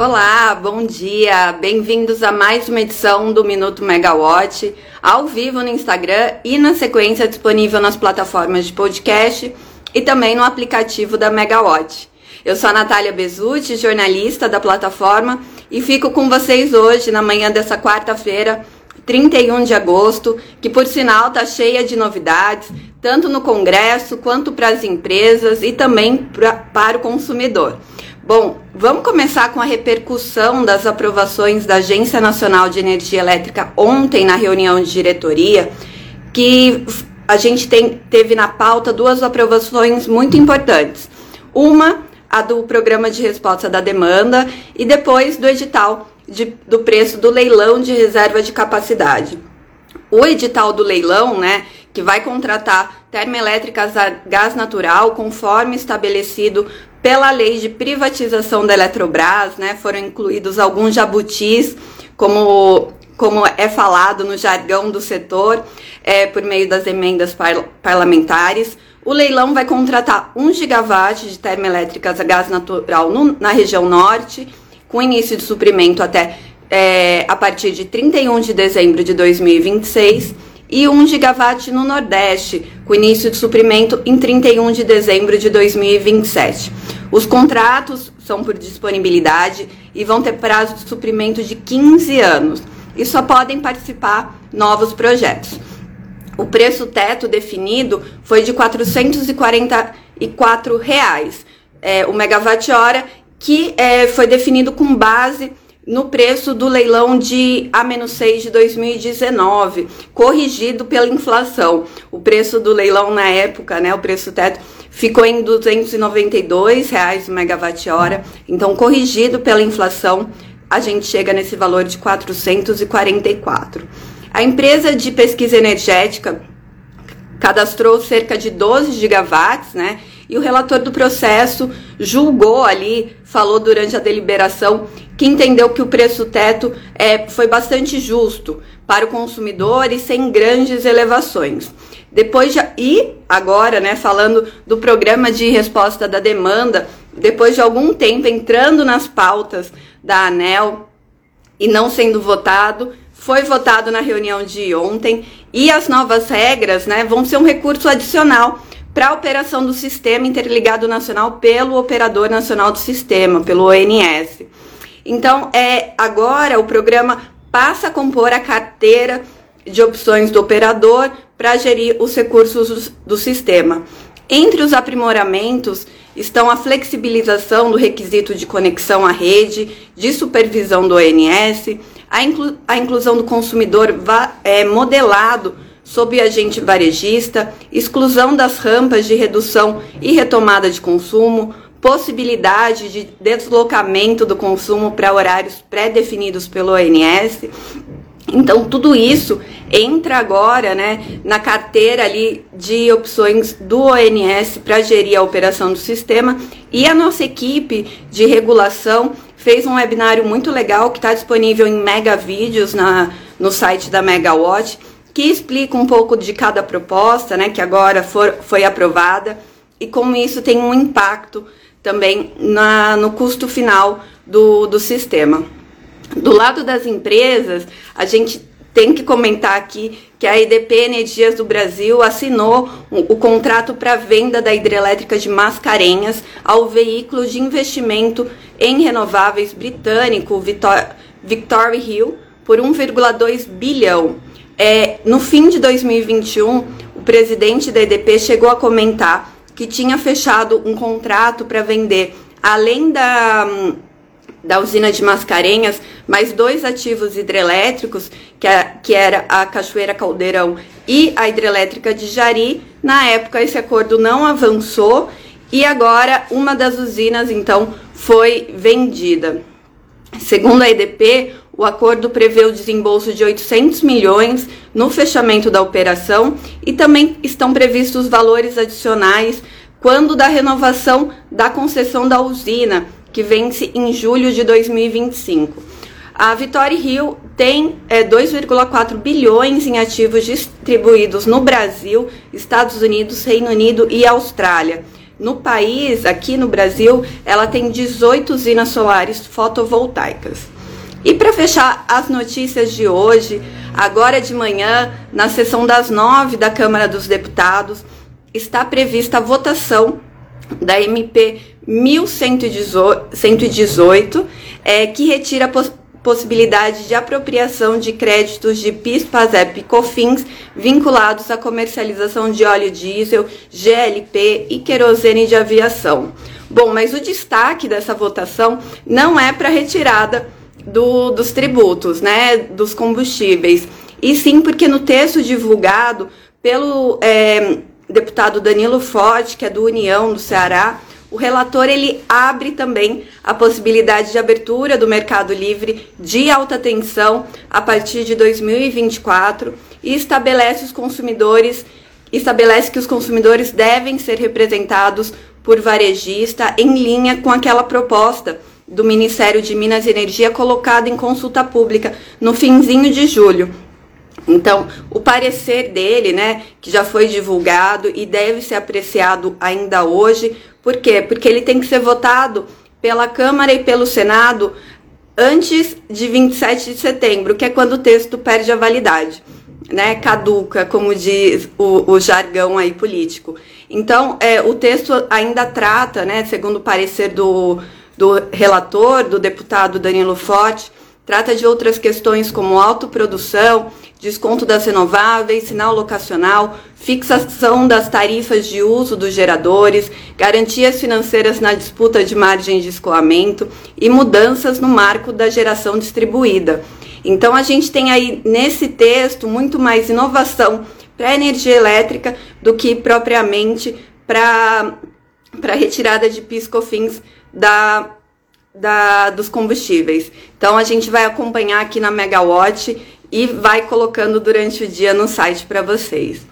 Olá, bom dia! Bem-vindos a mais uma edição do Minuto Megawatt, ao vivo no Instagram e na sequência disponível nas plataformas de podcast e também no aplicativo da Megawatt. Eu sou a Natália Bezutti, jornalista da plataforma, e fico com vocês hoje, na manhã dessa quarta-feira, 31 de agosto, que por sinal está cheia de novidades, tanto no Congresso quanto para as empresas e também pra, para o consumidor. Bom, vamos começar com a repercussão das aprovações da Agência Nacional de Energia Elétrica ontem na reunião de diretoria, que a gente tem, teve na pauta duas aprovações muito importantes. Uma a do programa de resposta da demanda e depois do edital de, do preço do leilão de reserva de capacidade. O edital do leilão, né, que vai contratar termoelétricas a gás natural conforme estabelecido pela lei de privatização da Eletrobras, né, foram incluídos alguns jabutis, como, como é falado no jargão do setor, é, por meio das emendas par parlamentares. O leilão vai contratar 1 gigawatt de termoelétricas a gás natural no, na região norte, com início de suprimento até é, a partir de 31 de dezembro de 2026 e 1 gigawatt no Nordeste, com início de suprimento em 31 de dezembro de 2027. Os contratos são por disponibilidade e vão ter prazo de suprimento de 15 anos e só podem participar novos projetos. O preço teto definido foi de 444 reais, é, o megawatt-hora, que é, foi definido com base no preço do leilão de A-6 de 2019, corrigido pela inflação. O preço do leilão na época, né, o preço teto, ficou em 292 reais o megawatt-hora. Então, corrigido pela inflação, a gente chega nesse valor de 444. A empresa de pesquisa energética cadastrou cerca de 12 gigawatts, né? E o relator do processo julgou ali, falou durante a deliberação, que entendeu que o preço teto é, foi bastante justo para o consumidor e sem grandes elevações. Depois de, e agora, né, falando do programa de resposta da demanda, depois de algum tempo entrando nas pautas da ANEL e não sendo votado, foi votado na reunião de ontem e as novas regras né, vão ser um recurso adicional para a operação do Sistema Interligado Nacional pelo Operador Nacional do Sistema, pelo ONS. Então, é, agora o programa passa a compor a carteira de opções do operador para gerir os recursos do, sistema. Entre os aprimoramentos estão a flexibilização do requisito de conexão à rede, de supervisão do ONS, a, inclu a inclusão do consumidor é, modelado sob agente varejista, exclusão das rampas de redução e retomada de consumo, possibilidade de deslocamento do consumo para horários pré-definidos pelo ONS. Então, tudo isso entra agora né, na carteira ali de opções do ONS para gerir a operação do sistema e a nossa equipe de regulação fez um webinário muito legal que está disponível em mega vídeos na, no site da Megawatt, que explica um pouco de cada proposta, né, que agora for, foi aprovada, e como isso tem um impacto também na, no custo final do, do sistema. Do lado das empresas, a gente tem que comentar aqui que a EDP Energias do Brasil assinou o contrato para venda da hidrelétrica de Mascarenhas ao veículo de investimento em renováveis britânico Victor, Victory Hill por 1,2 bilhão. É, no fim de 2021, o presidente da EDP chegou a comentar que tinha fechado um contrato para vender, além da da usina de Mascarenhas, mais dois ativos hidrelétricos, que, é, que era a Cachoeira Caldeirão e a hidrelétrica de Jari. Na época, esse acordo não avançou e agora uma das usinas, então, foi vendida. Segundo a EDP, o acordo prevê o desembolso de 800 milhões no fechamento da operação e também estão previstos valores adicionais quando da renovação da concessão da usina, que vence em julho de 2025. A Vitória Rio tem é, 2,4 bilhões em ativos distribuídos no Brasil, Estados Unidos, Reino Unido e Austrália. No país, aqui no Brasil, ela tem 18 usinas solares fotovoltaicas. E para fechar as notícias de hoje, agora de manhã, na sessão das nove da Câmara dos Deputados, está prevista a votação da MP 1118, é, que retira a poss possibilidade de apropriação de créditos de PIS, PASEP e COFINS vinculados à comercialização de óleo diesel, GLP e querosene de aviação. Bom, mas o destaque dessa votação não é para retirada do, dos tributos, né, dos combustíveis, e sim porque no texto divulgado pelo é, deputado Danilo Forte, que é do União do Ceará, o relator ele abre também a possibilidade de abertura do mercado livre de alta tensão a partir de 2024 e estabelece os consumidores estabelece que os consumidores devem ser representados por varejista em linha com aquela proposta do Ministério de Minas e Energia colocada em consulta pública no finzinho de julho. Então, o parecer dele, né, que já foi divulgado e deve ser apreciado ainda hoje, por quê? Porque ele tem que ser votado pela Câmara e pelo Senado antes de 27 de setembro, que é quando o texto perde a validade, né? Caduca, como diz o, o jargão aí político. Então, é, o texto ainda trata, né, segundo o parecer do, do relator, do deputado Danilo Forte, trata de outras questões como autoprodução, desconto das renováveis, sinal locacional, fixação das tarifas de uso dos geradores, garantias financeiras na disputa de margem de escoamento e mudanças no marco da geração distribuída. Então a gente tem aí nesse texto muito mais inovação para a energia elétrica do que propriamente para a retirada de piscofins da da, dos combustíveis. Então a gente vai acompanhar aqui na Megawatt e vai colocando durante o dia no site para vocês.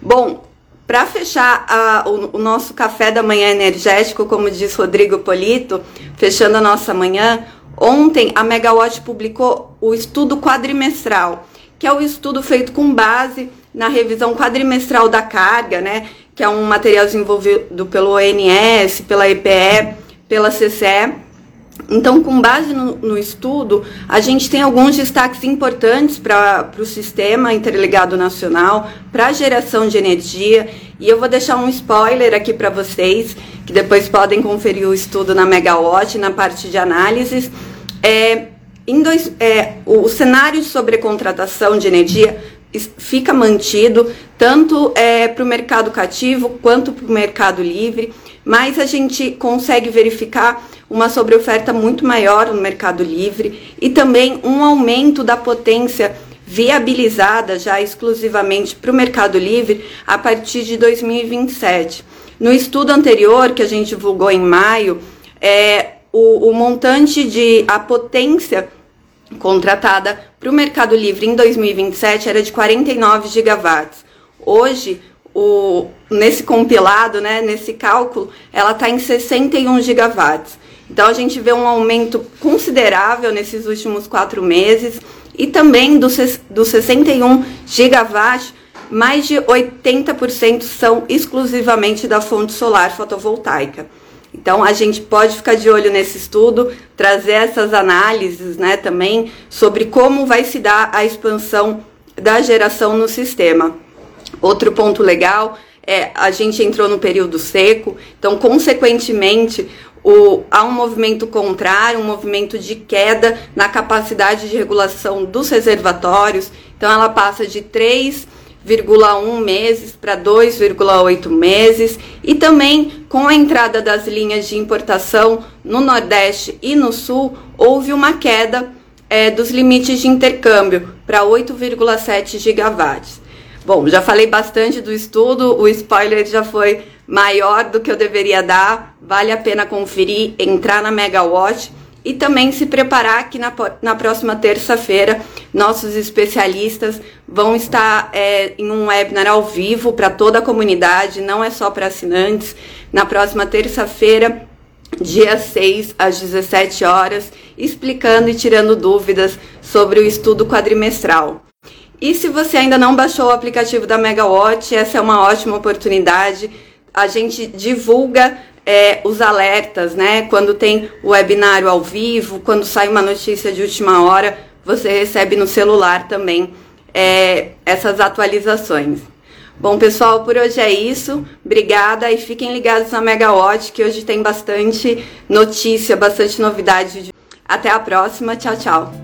Bom, para fechar a, o, o, nosso café da manhã energético, como diz Rodrigo Polito, fechando a nossa manhã, ontem a Megawatt publicou o estudo quadrimestral, que é o estudo feito com base na revisão quadrimestral da carga, né, que é um material desenvolvido pelo ONS, pela EPE, pela CCE, então, com base no, no, estudo, a gente tem alguns destaques importantes para o sistema interligado nacional, para a geração de energia, e eu vou deixar um spoiler aqui para vocês, que depois podem conferir o estudo na Megawatt, na parte de análises. É, dois, é, o cenário de sobrecontratação de energia fica mantido tanto é, para o mercado cativo quanto para o mercado livre, mas a gente consegue verificar uma sobreoferta muito maior no mercado livre e também um aumento da potência viabilizada já exclusivamente para o mercado livre a partir de 2027. No estudo anterior, que a gente divulgou em maio, é, o, o montante de a potência contratada para o mercado livre em 2027 era de 49 gigawatts. Hoje, o, nesse compilado, né, nesse cálculo, ela está em 61 gigawatts. Então a gente vê um aumento considerável nesses últimos quatro meses e também dos do 61 gigawatts, mais de 80% são exclusivamente da fonte solar fotovoltaica. Então a gente pode ficar de olho nesse estudo, trazer essas análises, né, também sobre como vai se dar a expansão da geração no sistema. Outro ponto legal é a gente entrou no período seco, então consequentemente o, há um movimento contrário, um movimento de queda na capacidade de regulação dos reservatórios. Então, ela passa de 3,1 meses para 2,8 meses. E também, com a entrada das linhas de importação no Nordeste e no Sul, houve uma queda é, dos limites de intercâmbio para 8,7 gigawatts. Bom, já falei bastante do estudo, o spoiler já foi maior do que eu deveria dar. Vale a pena conferir, entrar na Megawatt e também se preparar que na, na próxima terça-feira nossos especialistas vão estar é, em um webinar ao vivo para toda a comunidade, não é só para assinantes. Na próxima terça-feira, dia 6 às 17 horas, explicando e tirando dúvidas sobre o estudo quadrimestral. E se você ainda não baixou o aplicativo da Megawatt, essa é uma ótima oportunidade a gente divulga é, os alertas, né? Quando tem o webinário ao vivo, quando sai uma notícia de última hora, você recebe no celular também é, essas atualizações. Bom, pessoal, por hoje é isso. Obrigada e fiquem ligados na Megawatt, que hoje tem bastante notícia, bastante novidade. Até a próxima. Tchau, tchau.